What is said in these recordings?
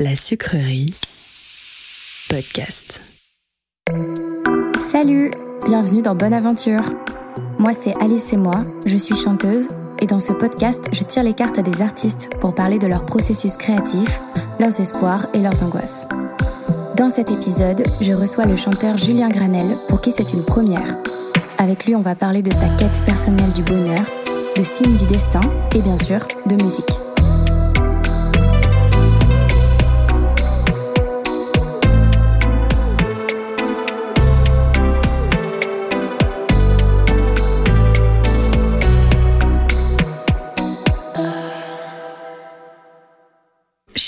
La sucrerie podcast. Salut, bienvenue dans Bonne Aventure. Moi c'est Alice et moi, je suis chanteuse et dans ce podcast je tire les cartes à des artistes pour parler de leur processus créatif, leurs espoirs et leurs angoisses. Dans cet épisode, je reçois le chanteur Julien Granel pour qui c'est une première. Avec lui on va parler de sa quête personnelle du bonheur, de signes du destin et bien sûr de musique.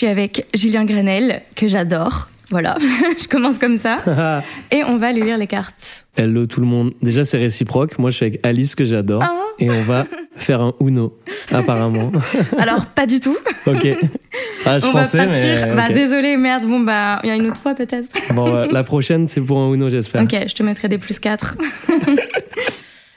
Suis avec Julien Grenel, que j'adore. Voilà, je commence comme ça. Et on va lui lire les cartes. Hello tout le monde. Déjà, c'est réciproque. Moi, je suis avec Alice, que j'adore. Ah. Et on va faire un Uno, apparemment. Alors, pas du tout. ok. Ah, je on pensais, va partir. mais. Bah, désolé, merde. Bon, bah, il y a une autre fois peut-être. Bon, la prochaine, c'est pour un Uno, j'espère. Ok, je te mettrai des plus 4.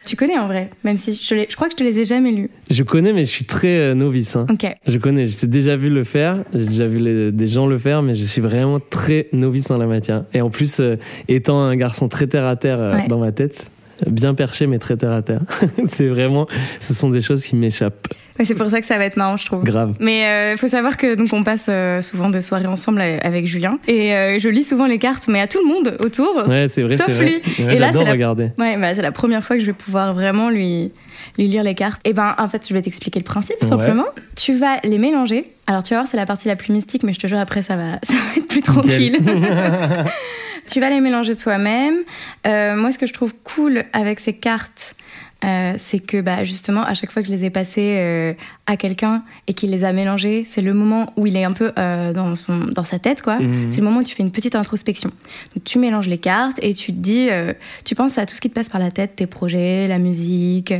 Tu connais en vrai, même si je, te les- je crois que je te les ai jamais lus. Je connais, mais je suis très euh, novice. hein. Ok. Je connais, j'ai déjà vu le faire, j'ai déjà vu les- des gens le faire, mais je suis vraiment très novice en la matière. Et en plus, euh, étant un garçon très terre à terre euh, Ouais. dans ma tête, bien perché, mais très terre à terre, c'est vraiment, ce sont des choses qui m'échappent. C'est pour ça que ça va être marrant, je trouve. Grave. Mais il faut savoir que donc on passe euh, souvent des soirées ensemble euh, avec Julien et euh, je lis souvent les cartes, mais à tout le monde autour. Ouais, c'est vrai, Sauf lui. Ouais, Et là, c'est la- regarder. Ouais, bah, c'est la première fois que je vais pouvoir vraiment lui, lui lire les cartes. Et ben, en fait, je vais t'expliquer le principe Ouais. simplement. Tu vas les mélanger. Alors, tu vas voir, c'est la partie la plus mystique, mais je te jure, après, ça va, ça va être plus tranquille. tu vas les mélanger toi-même. Euh, moi, ce que je trouve cool avec ces cartes, euh, c'est que bah, justement, à chaque fois que je les ai passées euh, à quelqu'un et qu'il les a mélangées, c'est le moment où il est un peu euh, dans, son, dans sa tête, quoi. Mhm. C'est le moment où tu fais une petite introspection. Donc, tu mélanges les cartes et tu te dis, tu penses à tout ce qui te passe par la tête, tes projets, la musique.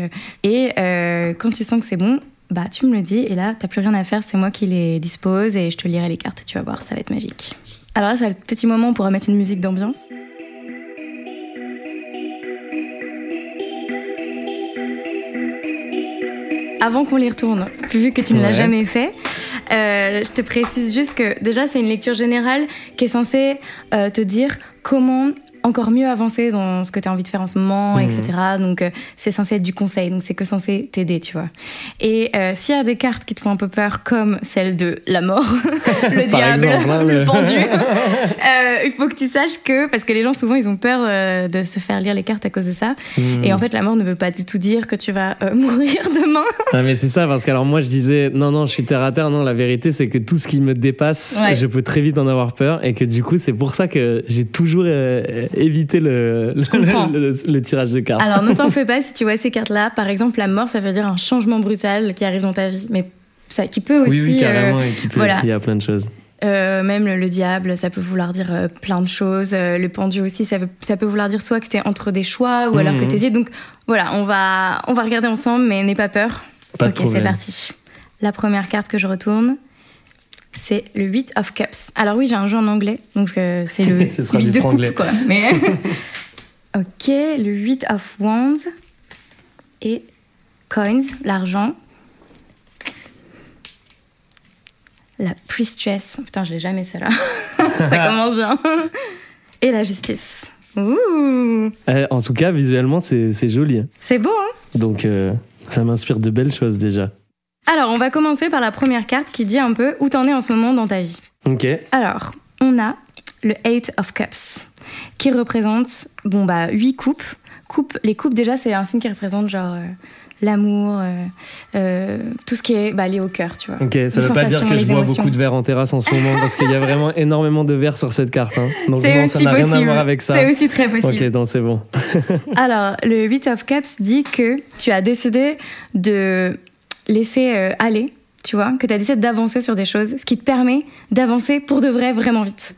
et quand tu sens que c'est bon, bah, tu me le dis. Et là, t'as plus rien à faire, c'est moi qui les dispose et je te lirai les cartes et tu vas voir, ça va être magique. Alors là, c'est le petit moment on pourra mettre une musique d'ambiance. Avant qu'on les retourne, vu que tu ne l'as jamais fait, euh, je te précise juste que déjà c'est une lecture générale qui est censée euh, te dire comment encore mieux avancer dans ce que tu as envie de faire en ce moment, Mhm. etc. Donc euh, c'est censé être du conseil, donc c'est que censé t'aider, tu vois. Et euh, s'il y a des cartes qui te font un peu peur, comme celle de la mort, le diable, exemple, hein, le pendu, euh, il faut que tu saches que, parce que les gens souvent ils ont peur de se faire lire les cartes à cause de ça, Hmm. et en fait la mort ne veut pas du tout dire que tu vas mourir demain. Ah mais c'est ça parce que alors moi je disais non non je suis terre à terre non la vérité c'est que tout ce qui me dépasse Ouais. je peux très vite en avoir peur et que du coup c'est pour ça que j'ai toujours euh, évité le le, tirage de cartes. Alors ne t'en fais pas si tu vois ces cartes-là. Par exemple, la mort, ça veut dire un changement brutal qui arrive dans ta vie, mais ça qui peut aussi. oui oui euh, carrément et qui peut- voilà. il y a plein de choses. euh, même le, le diable, ça peut vouloir dire euh, plein de choses. Euh, le pendu aussi, ça, veut- ça peut vouloir dire soit que tu es entre des choix ou alors que Mhm. tu hésites. Donc voilà, on va, on va regarder ensemble, mais n'aie pas peur. Pas ok, c'est parti. La première carte que je retourne, c'est le 8 of Cups. Alors oui, j'ai un jeu en anglais, donc euh, c'est le Ce sera 8 du de coupe, quoi. Mais... ok, le 8 of Wands et Coins, l'argent. La Priestess. Putain, je l'ai jamais celle-là. Ça commence bien. Et la justice. Ouh, Euh, en tout cas visuellement c'est c'est joli hein. c'est beau, hein donc euh, ça m'inspire de belles choses déjà. Alors, on va commencer par la première carte qui dit un peu où t'en es en ce moment dans ta vie. Ok Alors, on a le Eight of Cups qui représente bon bah huit coupes. Coupe, les coupes déjà c'est un signe qui représente genre euh, l'amour, euh, euh, tout ce qui est bah, lié au cœur, tu vois. ok ça Les veut pas dire que je bois émotions. beaucoup de verre en terrasse en ce moment parce qu'il y a vraiment énormément de verre sur cette carte hein. donc bon, ça n'a rien à voir avec ça. C'est aussi très possible. Ok non c'est bon. Alors, le 8 of Cups dit que tu as décidé de laisser euh, aller, tu vois, que tu as décidé d'avancer sur des choses, ce qui te permet d'avancer pour de vrai vraiment vite.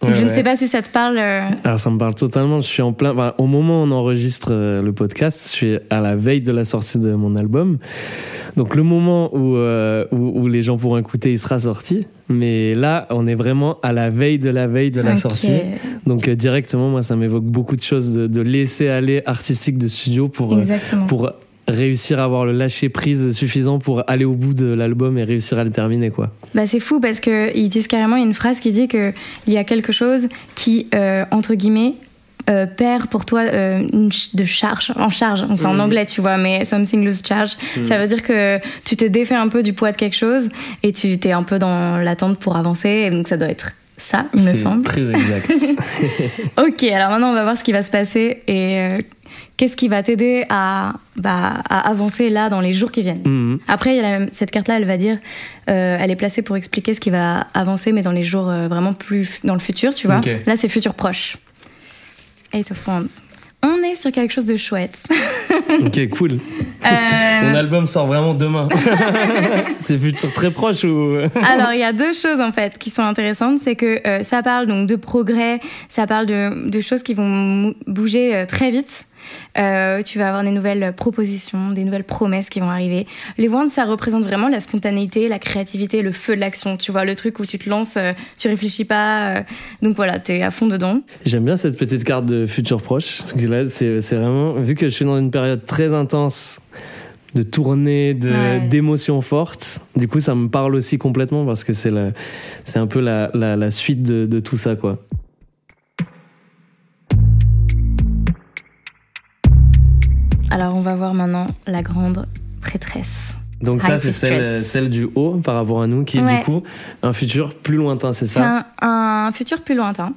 Donc, Ouais, je ne sais pas si ça te parle. euh, Alors ça me parle totalement. Je suis en plein. enfin, au moment où on enregistre euh, le podcast, je suis à la veille de la sortie de mon album. Donc le moment où, euh, où, où les gens pourront écouter, il sera sorti. Mais là, on est vraiment à la veille de la veille de la sortie. Donc euh, directement, moi, ça m'évoque beaucoup de choses de, de laisser aller artistique de studio pour, euh, Exactement. pour réussir à avoir le lâcher prise suffisant pour aller au bout de l'album et réussir à le terminer quoi. Bah c'est fou parce que ils disent carrément il y a une phrase qui dit que il y a quelque chose qui euh, entre guillemets euh, perd pour toi euh, une ch- de charge en charge c'est en Mhm. anglais tu vois mais something lose charge Mhm. ça veut dire que tu te défais un peu du poids de quelque chose et tu t'es un peu dans l'attente pour avancer et donc ça doit être ça il me semble très exact. Ok, alors maintenant on va voir ce qui va se passer et euh, qu'est-ce qui va t'aider à, bah, à avancer là dans les jours qui viennent. Mhm. Après, il y a la même- cette carte-là, elle va dire, euh, elle est placée pour expliquer ce qui va avancer, mais dans les jours euh, vraiment plus dans le futur, tu vois. Là, c'est futur proche. Eight of Wands. On est sur quelque chose de chouette. ok, cool. Euh, Mon album sort vraiment demain. c'est futur très proche ou? Alors, il y a deux choses en fait qui sont intéressantes. C'est que euh, ça parle donc de progrès, ça parle de, de choses qui vont bouger euh, très vite. Euh, tu vas avoir des nouvelles propositions, des nouvelles promesses qui vont arriver. Les wands, ça représente vraiment la spontanéité, la créativité, le feu de l'action. Tu vois, le truc où tu te lances, euh, tu réfléchis pas. euh, donc voilà, t'es à fond dedans. J'aime bien cette petite carte de futur proche. Parce que là, c'est vraiment. Vu que je suis dans une période très intense de tournée, de- Ouais. d'émotions fortes, du coup, ça me parle aussi complètement parce que c'est c'est un peu la, la- la suite de, de tout ça, quoi. Alors, on va voir maintenant la grande prêtresse. Donc, ça, c'est celle, du haut par rapport à nous, qui est Ouais. du coup un futur plus lointain, c'est ça? Un, un futur plus lointain.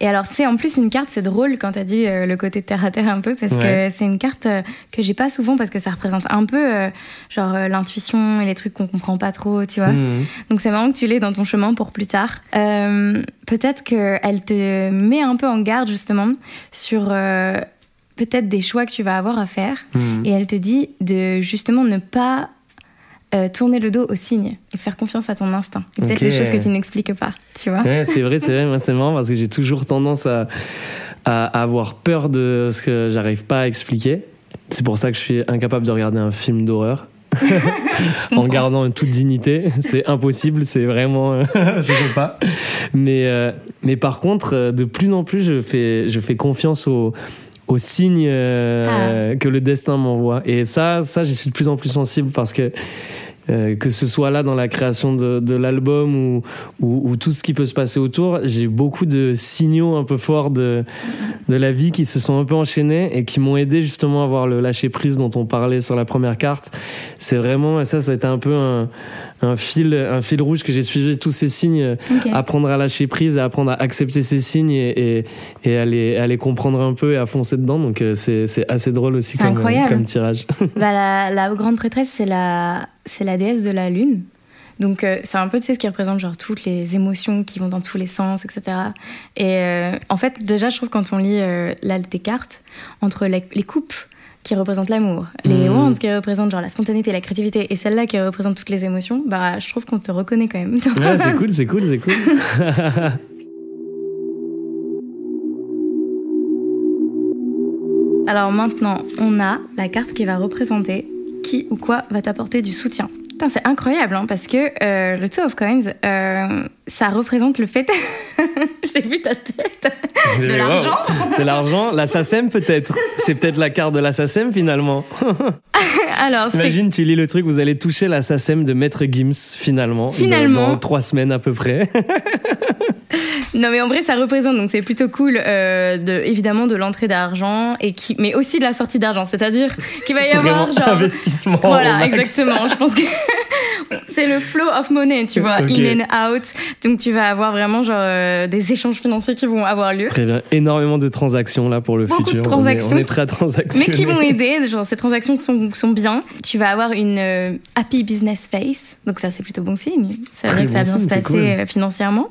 Et alors, c'est en plus une carte, c'est drôle quand t'as dit euh, le côté terre à terre un peu, parce Ouais. que c'est une carte euh, que j'ai pas souvent, parce que ça représente un peu euh, genre l'intuition et les trucs qu'on comprend pas trop, tu vois. Mhm. Donc c'est marrant que tu l'aies dans ton chemin pour plus tard. Peut-être qu'elle te met un peu en garde justement sur peut-être des choix que tu vas avoir à faire. Mhm. Et elle te dit de justement ne pas euh, tourner le dos aux signes et faire confiance à ton instinct. Et peut-être Ok. les choses que tu n'expliques pas, tu vois. Ouais, c'est vrai, c'est vrai. Moi, c'est marrant parce que j'ai toujours tendance à, à avoir peur de ce que j'arrive pas à expliquer. C'est pour ça que je suis incapable de regarder un film d'horreur. en gardant toute dignité, c'est impossible, c'est vraiment, euh, je peux pas. Mais euh, mais par contre, de plus en plus, je fais je fais confiance aux aux signes euh, que le destin m'envoie. Et ça, ça, j'y suis de plus en plus sensible parce que euh, que ce soit là dans la création de, de l'album ou, ou, ou tout ce qui peut se passer autour, j'ai beaucoup de signaux un peu forts de, de la vie qui se sont un peu enchaînés et qui m'ont aidé justement à avoir le lâcher prise dont on parlait sur la première carte. C'est vraiment, ça, ça a été un peu un, un fil, un fil rouge que j'ai suivi tous ces signes, Ok. apprendre à lâcher prise, à apprendre à accepter ces signes et, et, et à, les, à les comprendre un peu et à foncer dedans. Donc euh, c'est c'est assez drôle aussi C'est comme, tirage. Bah, la, la grande prêtresse, c'est la, c'est la déesse de la lune. Donc euh, c'est un peu tu sais, ce qui représente genre toutes les émotions qui vont dans tous les sens, etc. Et euh, en fait, déjà, je trouve quand on lit euh, là tes cartes, entre les, les coupes qui représentent l'amour, les wands qui représentent genre la spontanéité, la créativité, et celle-là qui représente toutes les émotions, bah je trouve qu'on te reconnaît quand même. Ouais, c'est cool, c'est cool, c'est cool. Alors maintenant, on a la carte qui va représenter qui ou quoi va t'apporter du soutien. C'est incroyable, hein, parce que euh, le Two of Coins, euh, ça représente le fait... J'ai vu ta tête. De l'argent De l'argent, la SACEM peut-être. C'est peut-être la carte de la SACEM finalement. Alors. Imagine, tu lis le truc, vous allez toucher la SACEM de Maître Gims finalement. Finalement. Dans trois semaines à peu près. Non, mais en vrai, ça représente, donc c'est plutôt cool, euh, de, évidemment, de l'entrée d'argent, et qui, mais aussi de la sortie d'argent. C'est-à-dire qu'il va y avoir Vraiment genre... investissement. Voilà, exactement. Je pense que c'est le flow of money, tu vois, in and out. Donc tu vas avoir vraiment genre euh, des échanges financiers qui vont avoir lieu. Très bien. Énormément de transactions là pour le Beaucoup de futur. On est- transactions. On est, très transactionnés. Mais qui vont aider, genre ces transactions sont, sont bien. Tu vas avoir une euh, happy business face, donc ça c'est plutôt bon signe. Ça veut dire que ça va bien se passer cool. financièrement.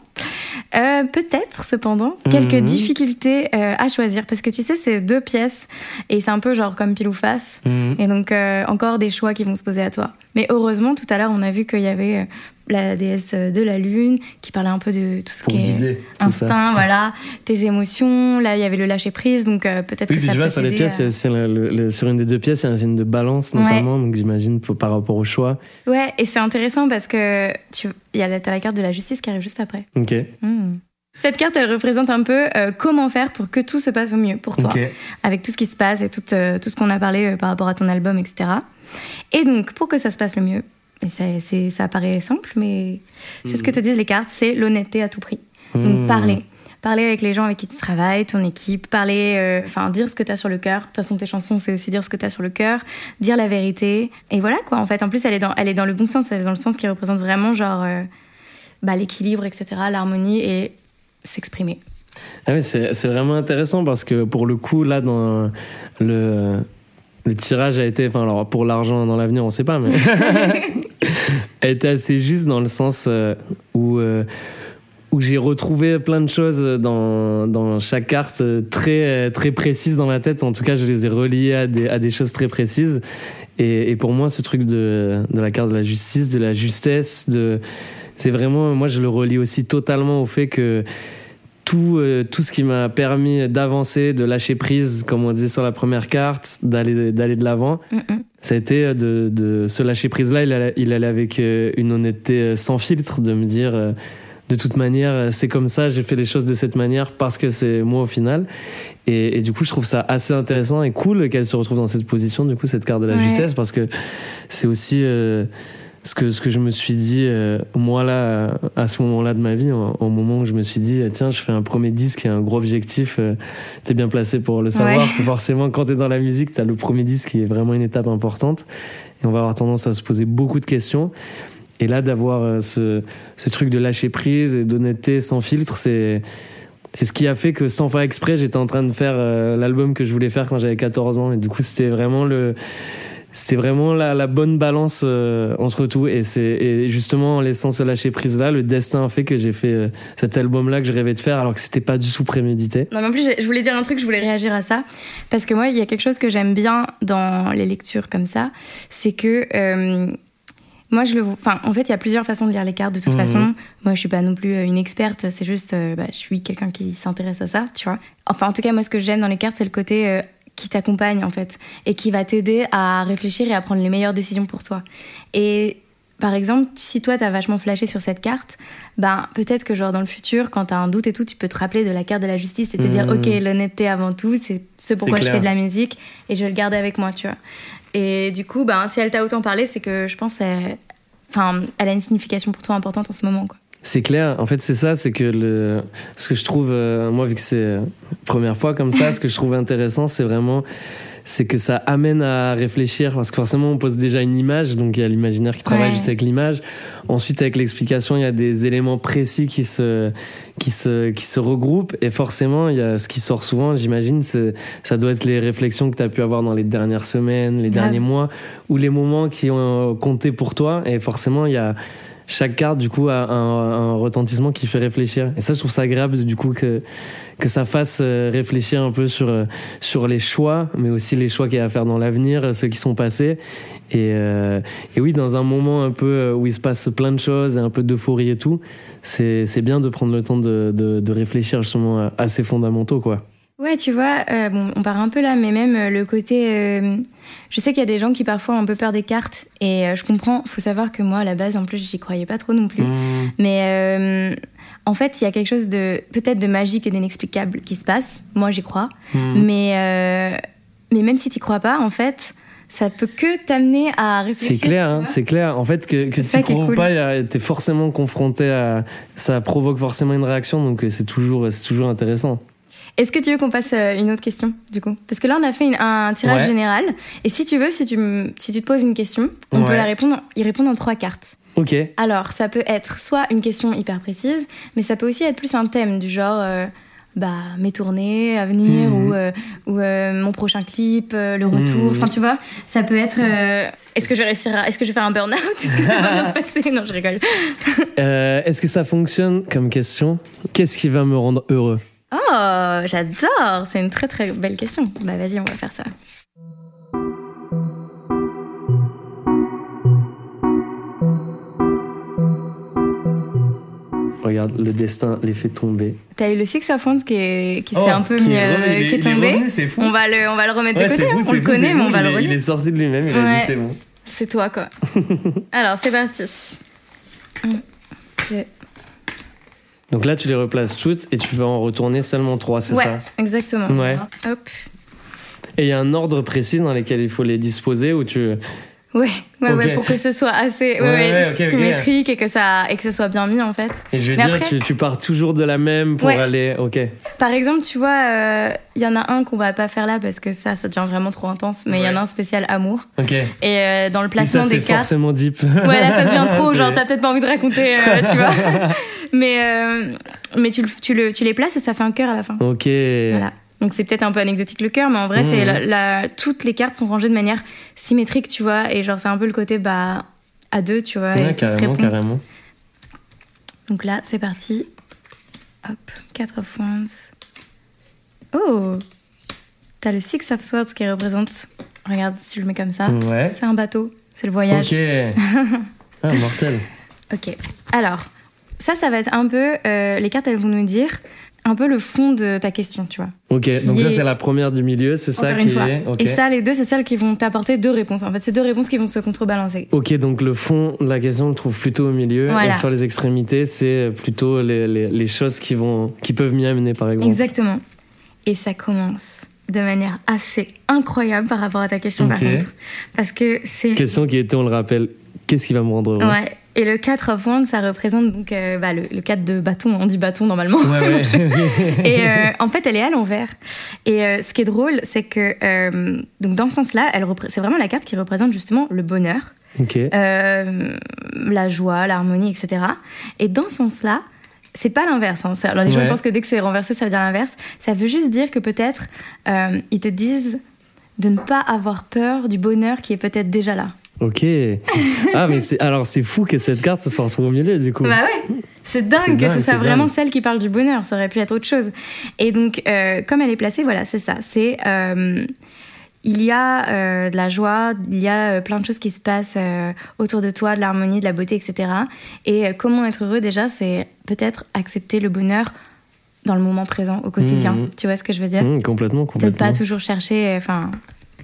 Euh, Peut-être cependant quelques Mhm. difficultés euh, à choisir parce que tu sais c'est deux pièces et c'est un peu genre comme pile ou face. Mhm. Et donc, euh, encore des choix qui vont se poser à toi. Mais heureusement, tout à l'heure, on a vu qu'il y avait euh, la déesse de la lune qui parlait un peu de tout ce Pour qui est tout ça. instinct, voilà, tes émotions. Là, il y avait le lâcher prise, donc euh, peut-être Oui, que puis ça je peut vois sur les pièces, à- c'est le- le- sur une des deux pièces, il y a un signe de balance Ouais. notamment, donc j'imagine par rapport au choix. Ouais, et c'est intéressant parce que tu il y a la- t'as la carte de la justice qui arrive juste après. Ok. Hmm. Cette carte, elle représente un peu euh, comment faire pour que tout se passe au mieux pour toi, avec tout ce qui se passe et tout, euh, tout ce qu'on a parlé euh, par rapport à ton album, etc. Et donc, pour que ça se passe le mieux, et ça, ça paraît simple, mais c'est ce que te disent les cartes, c'est l'honnêteté à tout prix. Donc, hmm. parler. Parler avec les gens avec qui tu travailles, ton équipe, parler, enfin, dire ce que tu as sur le cœur. De toute façon, tes chansons, c'est aussi dire ce que tu as sur le cœur, dire la vérité. Et voilà, quoi. En fait, en plus, elle est dans, elle est dans le bon sens, elle est dans le sens qui représente vraiment, genre, bah, l'équilibre, etc., l'harmonie. Et s'exprimer. Ah oui, c'est vraiment intéressant parce que pour le coup, là, dans le, le tirage a été, enfin, alors pour l'argent dans l'avenir, on sait pas, mais a été assez juste dans le sens euh, où, euh, où j'ai retrouvé plein de choses dans, dans chaque carte très, très précises dans ma tête. En tout cas, je les ai reliées à des, à des choses très précises. Et, et, pour moi, ce truc de, de la carte de la justice, de la justesse, de c'est vraiment, moi, je le relie aussi totalement au fait que tout, euh, tout ce qui m'a permis d'avancer, de lâcher prise, comme on disait sur la première carte, d'aller, d'aller de l'avant, ça a été de, de ce lâcher. Il allait, il allait avec euh, une honnêteté euh, sans filtre, de me dire de toute manière, c'est comme ça, j'ai fait les choses de cette manière parce que c'est moi au final. Et, du coup, je trouve ça assez intéressant et cool qu'elle se retrouve dans cette position, du coup, cette carte de la justesse, parce que c'est aussi ce que, ce que je me suis dit, euh, moi, là, à ce moment-là de ma vie, au moment où je me suis dit, tiens, je fais un premier disque et un gros objectif, euh, t'es bien placé pour le savoir. Forcément, quand t'es dans la musique, t'as le premier disque qui est vraiment une étape importante. Et on va avoir tendance à se poser beaucoup de questions. Et là, d'avoir euh, ce, ce truc de lâcher prise et d'honnêteté sans filtre, c'est. C'est ce qui a fait que sans faire exprès, j'étais en train de faire l'album que je voulais faire quand j'avais 14 ans. Et du coup, c'était vraiment le, c'était vraiment la, la, bonne balance euh, entre tout et c'est justement en laissant ce lâcher prise là le destin a fait que j'ai fait euh, cet album là que je rêvais de faire alors que c'était pas du tout prémédité non mais en plus je voulais dire un truc je voulais réagir à ça parce que moi il y a quelque chose que j'aime bien dans les lectures comme ça c'est que euh, moi, je le Enfin, en fait, il y a plusieurs façons de lire les cartes de toute mhm. façon. Moi, je suis pas non plus une experte. C'est juste, bah, je suis quelqu'un qui s'intéresse à ça, tu vois. Enfin, en tout cas, moi, ce que j'aime dans les cartes, c'est le côté qui t'accompagne en fait et qui va t'aider à réfléchir et à prendre les meilleures décisions pour toi. Et par exemple, si toi t'as vachement flashé sur cette carte, ben peut-être que genre dans le futur, quand t'as un doute et tout, tu peux te rappeler de la carte de la justice et te dire mmh. ok l'honnêteté avant tout, c'est ce pourquoi je fais de la musique et je vais le garder avec moi, tu vois. Et du coup, ben si elle t'a autant parlé, c'est que je pense, enfin, elle a une signification pour toi importante en ce moment, quoi. C'est clair. En fait, c'est ça, c'est que le, ce que je trouve, euh, moi, vu que c'est première fois comme ça, ce que je trouve intéressant, c'est vraiment, c'est que ça amène à réfléchir parce que forcément, on pose déjà une image, donc il y a l'imaginaire qui travaille juste avec l'image. Ensuite, avec l'explication, il y a des éléments précis qui se, qui se, qui se regroupent et forcément, il y a ce qui sort souvent, j'imagine, ça doit être les réflexions que tu as pu avoir dans les dernières semaines, les derniers mois ou les moments qui ont compté pour toi et forcément, il y a chaque carte du coup a un, retentissement qui fait réfléchir. Et ça, je trouve ça agréable du coup que que ça fasse euh, réfléchir un peu sur euh, sur les choix, mais aussi les choix qu'il y a à faire dans l'avenir, ceux qui sont passés. Et, euh, et, oui, dans un moment un peu où il se passe plein de choses, et un peu d'euphorie et tout, c'est bien de prendre le temps de, de, de réfléchir justement à ces fondamentaux, quoi. Ouais, tu vois, euh, bon, on part un peu là, mais même euh, le côté. Euh, je sais qu'il y a des gens qui parfois ont un peu peur des cartes, et je comprends. Faut savoir que moi, à la base, en plus, j'y croyais pas trop non plus. Mmh. Mais en fait, il y a quelque chose de peut-être de magique et d'inexplicable qui se passe. Moi, j'y crois. Mmh. Mais, mais même si tu crois pas, en fait, ça peut que t'amener à réfléchir. C'est clair, hein, c'est clair. En fait, que, que tu crois cool. pas, t'es forcément confronté à. Ça provoque forcément une réaction, donc c'est toujours, c'est toujours intéressant. Est-ce que tu veux qu'on passe euh, une autre question, du coup? Parce que là, on a fait un tirage général. Et si tu veux, si tu, si tu te poses une question, on peut la répondre, y répondre en trois cartes. Ok. Alors, ça peut être soit une question hyper précise, mais ça peut aussi être plus un thème du genre euh, bah, mes tournées à venir mhm. ou, euh, ou mon prochain clip, le retour. Mhm. Enfin, tu vois, ça peut être est-ce que je vais réussir Est-ce que je vais faire un burn-out? Est-ce que ça va bien se passer? Non, je rigole. Est-ce que ça fonctionne comme question? Qu'est-ce qui va me rendre heureux? Oh, j'adore C'est une très très belle question. Bah vas-y, on va faire ça. Regarde, le destin les fait tomber. T'as eu le Six of Wands qui est qui s'est oh, un peu mis euh, qui est tombé. on va le on va le remettre de côté. Hein. on le connaît, mais on va le relire. Il est sorti de lui-même. Il a dit c'est bon. C'est toi quoi. Alors c'est parti. Donc là, tu les replaces toutes et tu vas en retourner seulement trois, c'est ouais, ça? exactement. Ouais. Hop. Et il y a un ordre précis dans lequel il faut les disposer ou tu. Ouais, ouais, ouais, pour que ce soit assez ouais, symétrique et que ça et que ce soit bien mis en fait. Et je veux Mais dire, après- tu, tu pars toujours de la même pour aller. Ok. Par exemple, tu vois, euh, il y en a un qu'on va pas faire là parce que ça, ça devient vraiment trop intense. Mais il y en a un spécial amour. Ok. Et euh, dans le ça, placement c'est des cartes, forcément deep. Ouais, là, ça devient trop. Genre, t'as peut-être pas envie de raconter, euh, tu vois. Mais, euh, mais tu, tu, le, tu les places et ça fait un cœur à la fin. Ok. Voilà. Donc, c'est peut-être un peu anecdotique le cœur, mais en vrai, c'est la, la- toutes les cartes sont rangées de manière symétrique, tu vois. Et genre, c'est un peu le côté, bah, à deux, tu vois. Ouais, et qui se carrément, carrément. Donc là, c'est parti. Hop, 4 of Wands. Oh T'as le Six of Swords qui représente. Regarde, si tu le mets comme ça. Ouais. C'est un bateau. C'est le voyage. Ok. Ah, mortel. Ok. Alors, ça, ça va être un peu. euh, les cartes, elles vont nous dire un peu le fond de ta question, tu vois. Ok, donc ça est- c'est la première du milieu, c'est ça qui est. Et ça, les deux, c'est celles qui vont t'apporter deux réponses. En fait, c'est deux réponses qui vont se contrebalancer. Ok, donc le fond de la question, on le trouve plutôt au milieu. Voilà. Et sur les extrémités, c'est plutôt les, les, les choses qui, vont, qui peuvent m'y amener, par exemple. Exactement. Et ça commence de manière assez incroyable par rapport à ta question, par Ok. contre. Parce que c'est. Question qui était, on le rappelle, qu'est-ce qui va me rendre heureux? Ouais. Et le 4 of Wands, ça représente donc euh, bah, le, le 4 de bâton. On dit bâton normalement. Ouais, ouais. Et euh, en fait, elle est à l'envers. Et euh, ce qui est drôle, c'est que donc dans ce sens-là, c'est vraiment la carte qui représente justement le bonheur, la joie, l'harmonie, etc. Et dans ce sens-là, c'est pas l'inverse. hein. Alors les gens pensent que dès que c'est renversé, ça veut dire l'inverse. Ça veut juste dire que peut-être ils te disent de ne pas avoir peur du bonheur qui est peut-être déjà là. Ok. Ah, mais c'est, alors c'est fou que cette carte se retrouve au milieu, du coup. Bah ouais, c'est dingue que ce soit vraiment dingue. celle qui parle du bonheur. Ça aurait pu être autre chose. Et donc, euh, comme elle est placée, voilà, c'est ça. C'est euh, il y a euh, de la joie, il y a plein de choses qui se passent autour de toi, de l'harmonie, de la beauté, etc. Et comment être heureux déjà, c'est peut-être accepter le bonheur dans le moment présent, au quotidien. Mhm. Tu vois ce que je veux dire? Mmh, complètement, Peut-être complètement. pas toujours chercher. Enfin,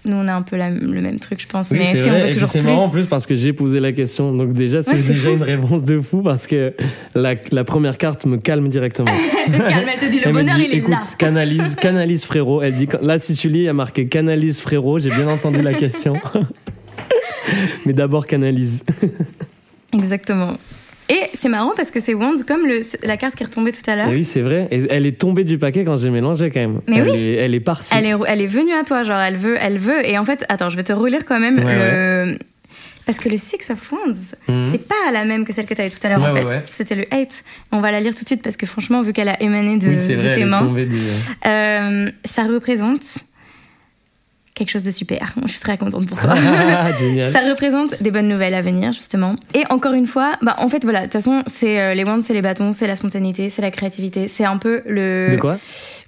nous on a un peu la- le même truc, je pense. Oui, mais on veut Et toujours c'est plus. marrant en plus parce que j'ai posé la question. Donc déjà, c'est Ouais, déjà fou. une réponse de fou parce que la, la première carte me calme directement. Elle te calme, elle te dit le Elle bonheur, dit, il est écoute, là. canalise, canalise frérot. Elle dit, là, si tu lis, il y a marqué canalise frérot. J'ai bien entendu la question. Mais d'abord, canalise. Exactement. Et c'est marrant parce que c'est Wands comme le, la carte qui est retombée tout à l'heure. Oui, c'est vrai. Et elle est tombée du paquet quand j'ai mélangé quand même. Mais elle, oui. est, elle est partie. Elle est, elle est venue à toi, genre elle veut, elle veut. Et en fait, attends, je vais te relire quand même Ouais, le. Parce que le Six of Wands, Mhm. c'est pas la même que celle que tu avais tout à l'heure Ouais, en fait. ouais. C'était le 8. On va la lire tout de suite parce que franchement, vu qu'elle a émané de, oui, de vrai. tes mains, euh, ça représente quelque chose de super. Je suis très contente pour toi. Ah. Ça représente des bonnes nouvelles à venir, justement. Et encore une fois, bah, en fait, voilà, de toute façon, c'est euh, les wands, c'est les bâtons, c'est la spontanéité, c'est la créativité, c'est un peu le, De quoi?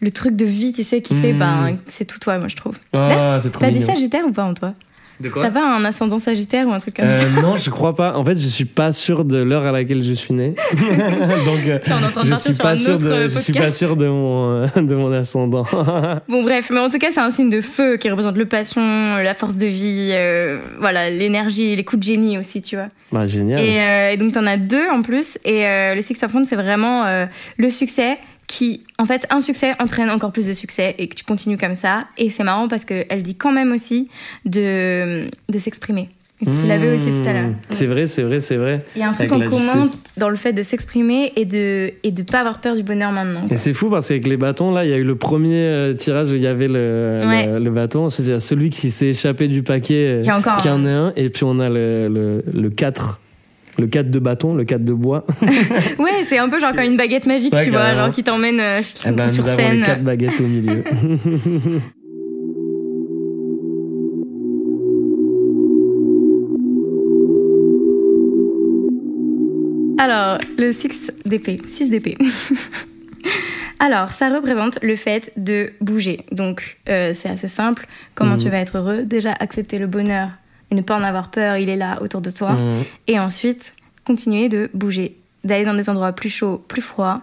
le truc de vie, tu sais, qui fait, Hmm. ben, c'est tout toi, moi, je trouve. Ah, c'est trop T'as dit. Sagittaire ou pas en toi? De T'as pas un ascendant Sagittaire ou un truc comme ça Euh, non, je crois pas. En fait, je suis pas sûr de l'heure à laquelle je suis né. Donc, euh, je suis pas sûr de, je suis pas sûr de mon, euh, de mon ascendant. Bon, bref, mais en tout cas, c'est un signe de feu qui représente le passion, la force de vie, euh, voilà, l'énergie, les coups de génie aussi, tu vois. bah, génial. Et, euh, et donc, t'en as deux en plus. Et euh, le Six of Wands, c'est vraiment euh, le succès qui, en fait, un succès entraîne encore plus de succès et que tu continues comme ça. Et c'est marrant parce qu'elle dit quand même aussi de, de s'exprimer. Et tu l'avais aussi tout à l'heure. Mmh. C'est vrai, c'est vrai, c'est vrai. Il y a un truc en commun dans le fait de s'exprimer et de et de pas avoir peur du bonheur maintenant. Et c'est fou parce qu'avec les bâtons, là, il y a eu le premier euh, tirage où il y avait le, Ouais. le, le bâton. Ensuite, il y a celui qui s'est échappé du paquet, Qui encore en est un. Et puis, on a le, le, le 4. Le 4 de bâton, le 4 de bois. Ouais, c'est un peu genre comme une baguette magique, Ouais, tu vois, genre qui t'emmène euh, Eh ben, sur nous avons scène. les 4 baguettes au milieu. Alors, le 6 d'épée, 6 d'épée. Alors, ça représente le fait de bouger. Donc, euh, c'est assez simple. Comment Mhm. tu vas être heureux? Déjà, accepter le bonheur et ne pas en avoir peur, il est là autour de toi. Mmh. Et ensuite, continuer de bouger, d'aller dans des endroits plus chauds, plus froids,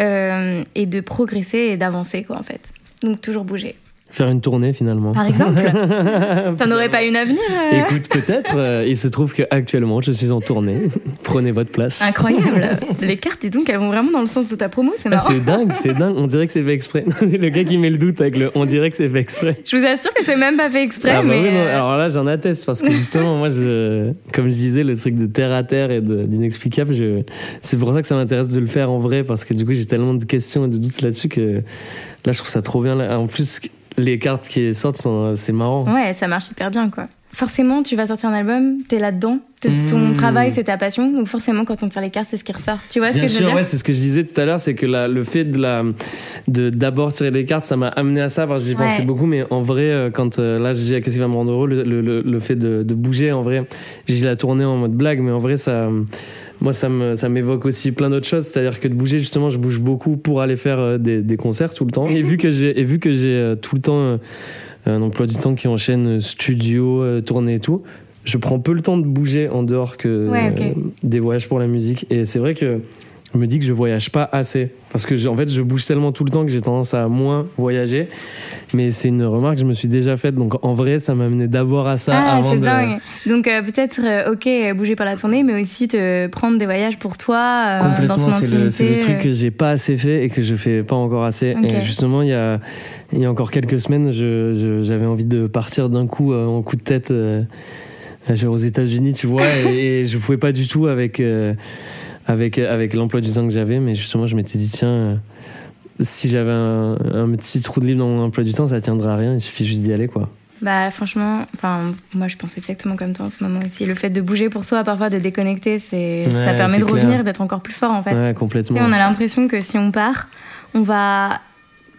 euh, et de progresser et d'avancer, quoi, en fait. Donc, toujours bouger. Faire une tournée finalement. Par exemple T'en aurais pas une avenir euh Écoute, peut-être. euh, il se trouve qu'actuellement, je suis en tournée. Prenez votre place. Incroyable Les cartes, et donc, elles vont vraiment dans le sens de ta promo, c'est Ah, marrant. c'est dingue, c'est dingue. On dirait que c'est fait exprès. le gars qui met le doute avec le on dirait que c'est fait exprès. Je vous assure que c'est même pas fait exprès, Ah bah mais. oui, non, euh, alors là, j'en atteste parce que justement, moi, je, comme je disais, le truc de terre à terre et d'inexplicable, je, c'est pour ça que ça m'intéresse de le faire en vrai parce que du coup, j'ai tellement de questions et de doutes là-dessus que là, je trouve ça trop bien. En plus, les cartes qui sortent, sont- c'est marrant. Ouais, ça marche hyper bien, quoi. Forcément, tu vas sortir un album, t'es là-dedans, t'es- ton Mmh. travail, c'est ta passion, donc forcément, quand on tire les cartes, c'est ce qui ressort. Tu vois ce que je veux dire ouais, c'est ce que je disais tout à l'heure, c'est que la- le fait de la de d'abord tirer les cartes, ça m'a amené à ça parce que j'y pensais beaucoup, mais en vrai, euh, quand euh, là, je dis à qu'est-ce qui va me rendre heureux, le, le- le- le fait de, de bouger, en vrai, j'ai la tournée en mode blague, mais en vrai, ça, moi, ça me ça m'évoque aussi plein d'autres choses, c'est-à-dire que de bouger, justement, je bouge beaucoup pour aller faire euh, des, des concerts tout le temps, et vu que j'ai et vu que j'ai euh, tout le temps euh, un emploi du temps qui enchaîne studio, tournée et tout. Je prends peu le temps de bouger en dehors que Ouais, des voyages pour la musique. Et c'est vrai que me dis que je voyage pas assez. Parce que, en fait, je bouge tellement tout le temps que j'ai tendance à moins voyager. Mais c'est une remarque que je me suis déjà faite. Donc, en vrai, ça m'a amené d'abord à ça Ah, avant c'est de. dingue. Donc euh, peut-être, euh, ok, bouger par la tournée, mais aussi te prendre des voyages pour toi, euh, Complètement, c'est le, truc que j'ai pas assez fait et que je fais pas encore assez. Et justement, il y a, il y a encore quelques semaines, j'avais envie de partir d'un coup en coup de tête aux États-Unis, tu vois, et, et je pouvais pas du tout avec, avec, avec l'emploi du temps que j'avais, mais justement, je m'étais dit, tiens, euh, si j'avais un, un petit trou de libre dans mon emploi du temps, ça tiendrait à rien, il suffit juste d'y aller, quoi. Bah franchement, enfin moi je pense exactement comme toi en ce moment aussi. Le fait de bouger pour soi, parfois de déconnecter, c'est ça permet de clair. revenir, d'être encore plus fort en fait. Ouais, Et complètement. on a l'impression que si on part, on va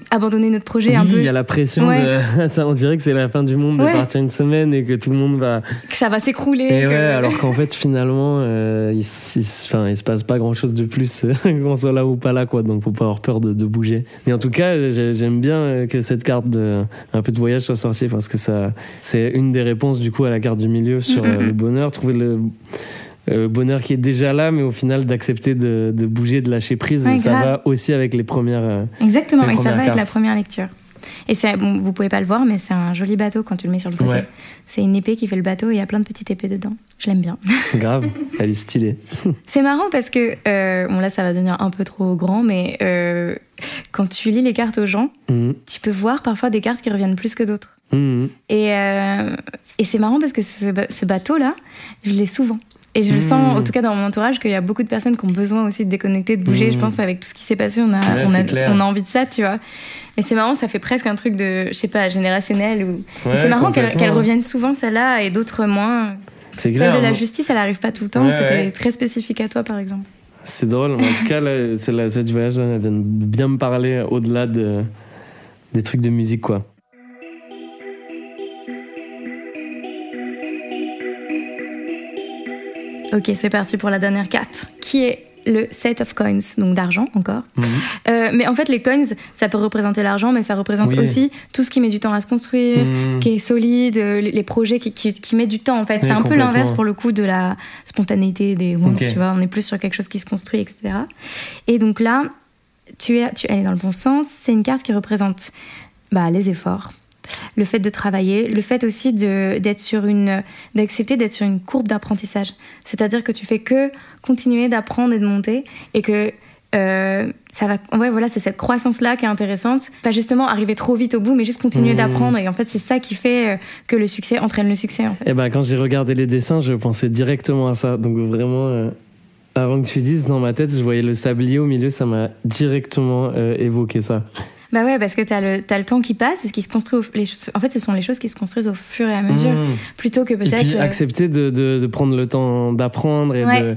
abandonner notre projet un peu, il y a la pression Ouais. de. ça, on dirait que c'est la fin du monde de partir une semaine et que tout le monde va. que ça va s'écrouler. Que- ouais, alors qu'en fait, finalement, euh, il, il enfin, il se passe pas grand chose de plus euh, qu'on soit là ou pas là, quoi. Donc, faut pas avoir peur de, de bouger. Mais en tout cas, j'ai- j'aime bien euh, que cette carte de un peu de voyage soit sortie parce que ça, c'est une des réponses du coup à la carte du milieu sur euh, Mhm. le bonheur, trouver le, euh, le bonheur qui est déjà là, mais au final d'accepter de, de bouger, de lâcher prise. Ouais, ça grave. va aussi avec les premières. euh, Exactement, la et ça va avec la première lecture. Et c'est bon, vous pouvez pas le voir, mais c'est un joli bateau quand tu le mets sur le côté. Ouais. C'est une épée qui fait le bateau et il y a plein de petites épées dedans. Je l'aime bien. grave, elle est stylée. C'est marrant parce que, euh, bon là ça va devenir un peu trop grand, mais euh, quand tu lis les cartes aux gens, Mhm. tu peux voir parfois des cartes qui reviennent plus que d'autres. Mhm. Et, euh, et c'est marrant parce que ce bateau-là, je l'ai souvent. Et je Mmh. sens, en tout cas dans mon entourage, qu'il y a beaucoup de personnes qui ont besoin aussi de déconnecter, de bouger. Mmh. Je pense avec tout ce qui s'est passé, on a, Ouais, on, a, on a envie de ça, tu vois. Mais c'est marrant, ça fait presque un truc de, je sais pas, générationnel. Ou... Et Ouais, c'est marrant qu'elle qu'elle revienne souvent, celle-là, et d'autres moins. C'est Celle clair. de la hein. justice, elle arrive pas tout le temps. Ouais, C'était très spécifique à toi, par exemple. C'est drôle, en tout cas, là, c'est la, cette voyage, elle vient de bien me parler au-delà de, des trucs de musique, quoi. Ok, c'est parti pour la dernière carte, qui est le set of coins, donc d'argent encore. Mhm. Euh, mais en fait, les coins, ça peut représenter l'argent, mais ça représente Oui. aussi tout ce qui met du temps à se construire, Mhm. qui est solide, euh, les projets qui, qui, qui mettent du temps en fait. Oui, c'est un peu l'inverse pour le coup de la spontanéité des once, Ok. tu vois. On est plus sur quelque chose qui se construit, etc. Et donc là, tu es, tu, elle est dans le bon sens. C'est une carte qui représente bah, les efforts, le fait de travailler, le fait aussi d'être sur une, d'accepter d'être sur une courbe d'apprentissage. C'est-à-dire que tu fais que continuer d'apprendre et de monter, et que euh, ça va. Ouais, voilà, c'est cette croissance-là qui est intéressante. Pas justement arriver trop vite au bout, mais juste continuer Mmh. d'apprendre. Et en fait, c'est ça qui fait euh, que le succès entraîne le succès. En fait. Eh ben, quand j'ai regardé les dessins, je pensais directement à ça. Donc vraiment, euh, avant que tu dises, dans ma tête, je voyais le sablier au milieu, ça m'a directement euh, évoqué ça. Bah ouais, parce que t'as le, t'as le temps qui passe, et ce qui se construit. Au, les, choses- en fait, ce sont les choses qui se construisent au fur et à mesure, Mhm. plutôt que Et peut-être. puis euh, accepter de, de, de prendre le temps d'apprendre et Ouais. de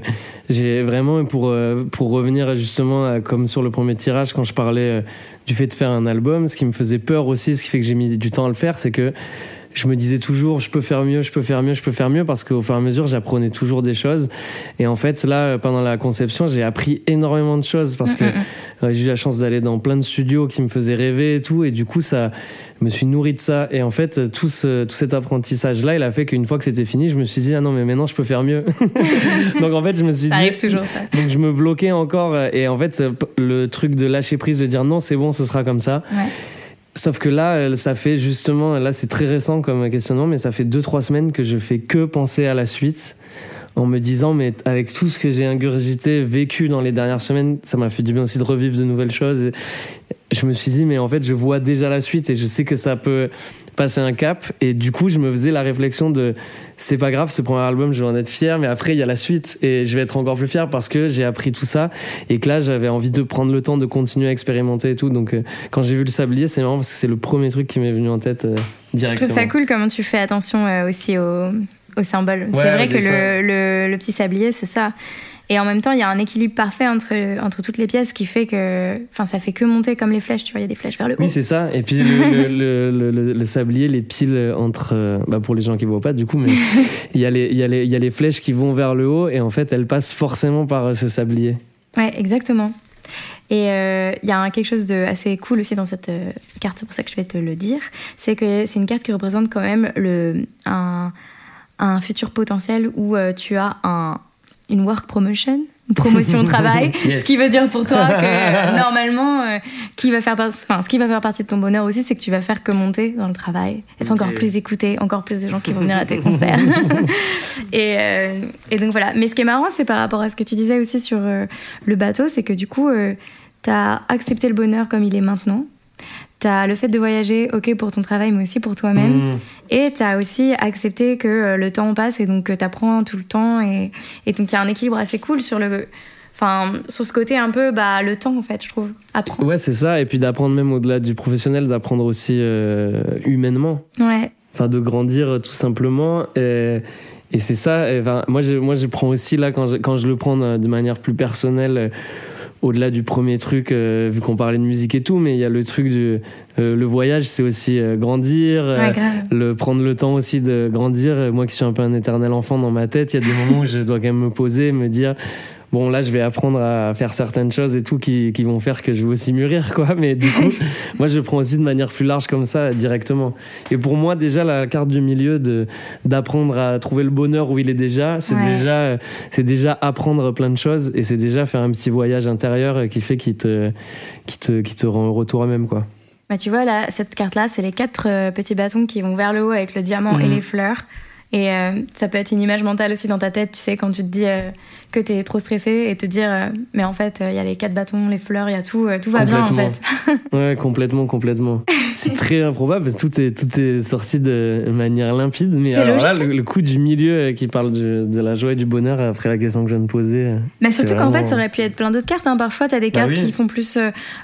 j'ai vraiment pour euh, pour revenir justement à- comme sur le premier tirage quand je parlais euh, du fait de faire un album ce qui me faisait peur aussi ce qui fait que j'ai mis du temps à le faire c'est que je me disais toujours je peux faire mieux je peux faire mieux je peux faire mieux parce qu'au fur et à mesure j'apprenais toujours des choses et en fait là pendant la conception j'ai appris énormément de choses parce que mm, mm, Ouais, j'ai eu la chance d'aller dans plein de studios qui me faisaient rêver et tout, et du coup, ça je me suis nourri de ça. Et en fait, tout, ce, tout cet apprentissage-là, il a fait qu'une fois que c'était fini, je me suis dit, ah non, mais maintenant, je peux faire mieux. donc en fait, je me suis Ça dit. arrive toujours, ça. Donc je me bloquais encore, et en fait, le truc de lâcher prise, de dire non, c'est bon, ce sera comme ça. Ouais. Sauf que là, ça fait justement, là c'est très récent comme questionnement, mais ça fait 2-3 semaines que je fais que penser à la suite en me disant, mais avec tout ce que j'ai ingurgité, vécu dans les dernières semaines, ça m'a fait du bien aussi de revivre de nouvelles choses. je me suis dit, mais en fait, je vois déjà la suite et je sais que ça peut passer un cap. Et du coup, je me faisais la réflexion de, c'est pas grave, ce premier album, je vais en être fier, mais après, il y a la suite et je vais être encore plus fier parce que j'ai appris tout ça et que là, j'avais envie de prendre le temps de continuer à expérimenter et tout. Donc, euh, quand j'ai vu le sablier, c'est marrant parce que c'est le premier truc qui m'est venu en tête directement. Je trouve ça cool comment tu fais attention euh, aussi aux au symbole? c'est vrai que le, le, petit sablier, c'est ça. Et en même temps, il y a un équilibre parfait entre, entre toutes les pièces qui fait que. Enfin, ça fait que monter comme les flèches, tu vois, il y a des flèches vers le haut. Oui, c'est ça. Et puis le, le, sablier, les piles entre. Bah pour les gens qui ne voient pas, du coup, mais il y, a les, y a les, il y a les flèches qui vont vers le haut et en fait, elles passent forcément par euh, ce sablier. Ouais, exactement. Et euh, il y a quelque chose de assez cool aussi dans cette euh, carte, c'est pour ça que je vais te le dire. C'est que c'est une carte qui représente quand même le, un un futur potentiel où euh, tu as un, une work promotion, une promotion au travail, ce qui veut dire pour toi que euh, normalement, euh, qui va faire, enfin, ce qui va faire partie de ton bonheur aussi, c'est que tu vas faire que monter dans le travail, être encore plus écouté, encore plus de gens qui vont venir à tes concerts. et, et, donc voilà. Mais ce qui est marrant, c'est par rapport à ce que tu disais aussi sur le bateau, c'est que du coup, tu as accepté le bonheur comme il est maintenant tu as le fait de voyager, ok pour ton travail, mais aussi pour toi-même. Mm. Et tu as aussi accepté que euh, le temps passe et donc que tu apprends tout le temps. Et, et donc il y a un équilibre assez cool sur le. Enfin, sur ce côté un peu, bah, le temps, en fait, je trouve. Apprendre. Ouais, c'est ça. Et puis d'apprendre même au-delà du professionnel, d'apprendre aussi euh, humainement. Ouais. Enfin, de grandir euh, tout simplement. Et, et c'est ça. Enfin, moi, je, moi, je prends aussi là, quand je, quand je le prends de manière plus personnelle au-delà du premier truc, euh, vu qu'on parlait de musique et tout, mais il y a le truc du euh, le voyage, c'est aussi euh, grandir, le prendre le temps aussi de grandir. Moi qui suis un peu un éternel enfant dans ma tête, il y a des moments où je dois quand même me poser, me dire bon là je vais apprendre à faire certaines choses et tout qui, qui vont faire que je vais aussi mûrir quoi. Mais du coup moi je prends aussi de manière plus large comme ça directement. Et pour moi déjà la carte du milieu de d'apprendre à trouver le bonheur où il est déjà c'est déjà c'est déjà apprendre plein de choses et c'est déjà faire un petit voyage intérieur qui fait qui te qui te qui te rend heureux toi-même quoi. Bah tu vois là cette carte là c'est les quatre euh, petits bâtons qui vont vers le haut avec le diamant et mhm. les fleurs et euh, ça peut être une image mentale aussi dans ta tête, tu sais, quand tu te dis euh, que tu es trop stressé et te dire, euh, mais en fait, il y a les quatre bâtons, les fleurs, il y a tout, tout va bien en fait. ouais, complètement, complètement. C'est très improbable, tout est, tout est sorti de manière limpide, mais alors là, le, coup du milieu qui parle de la joie et du bonheur après la question que je viens de poser. Mais surtout qu'en fait, ça aurait pu être plein d'autres cartes. Hein. Parfois, tu as des bah cartes qui font plus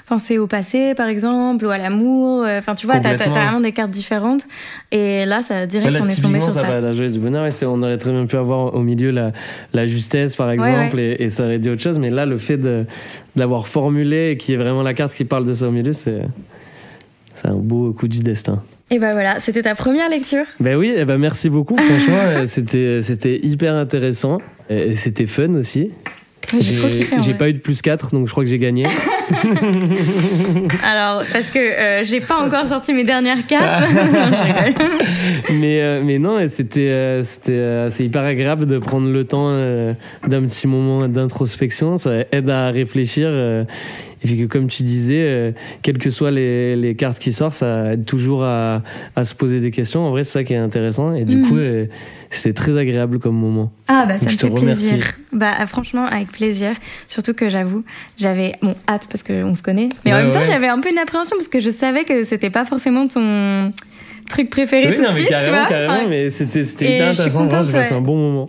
penser au passé, par exemple, ou à l'amour. Enfin, tu vois, tu as, vraiment des cartes différentes. Et là, ça direct, on est tombé sur ça. Du bonheur. Et on aurait très bien pu avoir au milieu la, la justesse, par exemple, Et, ça aurait dit autre chose. Mais là, le fait de, l'avoir formulé et qui est vraiment la carte qui parle de ça au milieu, c'est un beau coup du destin. Et ben voilà, c'était ta première lecture. Ben oui, et ben merci beaucoup. Franchement, c'était c'était hyper intéressant et c'était fun aussi. J'ai pas eu de plus 4, donc je crois que j'ai gagné. Alors, parce que euh, j'ai pas encore sorti mes dernières cartes. mais, euh, mais non, c'était euh, c'est hyper agréable de prendre le temps d'un petit moment d'introspection. Ça aide à réfléchir. Et puis que comme tu disais, quelles que soient les, les, cartes qui sortent, ça aide toujours à, à, se poser des questions. En vrai, c'est ça qui est intéressant. Et du mhm. coup, c'est très agréable comme moment. Ah bah ça me fait plaisir. Bah franchement avec plaisir. Surtout que j'avoue, j'avais bon hâte parce qu'on se connaît, mais en même temps j'avais un peu une appréhension parce que je savais que c'était pas forcément ton truc préféré tout de suite, tu vois. Carrément, mais c'était hyper intéressant. J'ai passé un bon moment.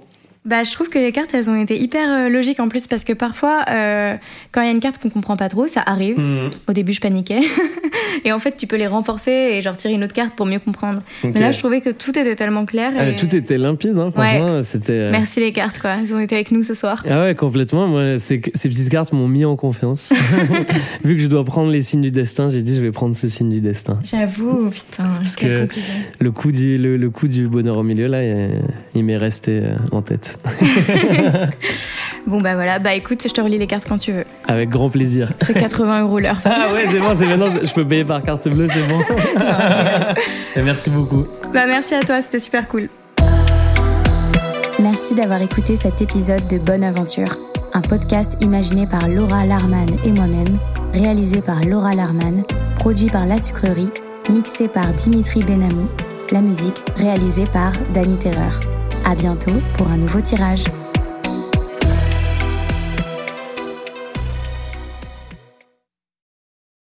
Bah, je trouve que les cartes, elles ont été hyper euh, logiques en plus parce que parfois, euh, quand il y a une carte qu'on comprend pas trop, ça arrive. Mhm. Au début, je paniquais. et en fait, tu peux les renforcer et genre tirer une autre carte pour mieux comprendre. Mais là, je trouvais que tout était tellement clair. Ah, tout était limpide, hein, franchement. C'était. Euh, Merci les cartes, quoi. Elles ont été avec nous ce soir. Ah ouais, complètement. Moi, ces, ces petites cartes m'ont mis en confiance. Vu que je dois prendre les signes du destin, j'ai dit je vais prendre ce signe du destin. J'avoue, putain. Parce que le coup, du, le, coup du bonheur au milieu, là, il m'est resté en tête. bon, bah voilà, bah écoute, je te relis les cartes quand tu veux. Avec grand plaisir. C'est 80 euros l'heure. Ah ouais, c'est bon, c'est maintenant, je peux payer par carte bleue, c'est bon. Et merci beaucoup. Bah merci à toi, c'était super cool. Merci d'avoir écouté cet épisode de Bonne Aventure, un podcast imaginé par Laura Larman et moi-même, réalisé par Laura Larman, produit par La Sucrerie mixé par Dimitri Benamou, la musique réalisée par Danny Terreur. À bientôt pour un nouveau tirage.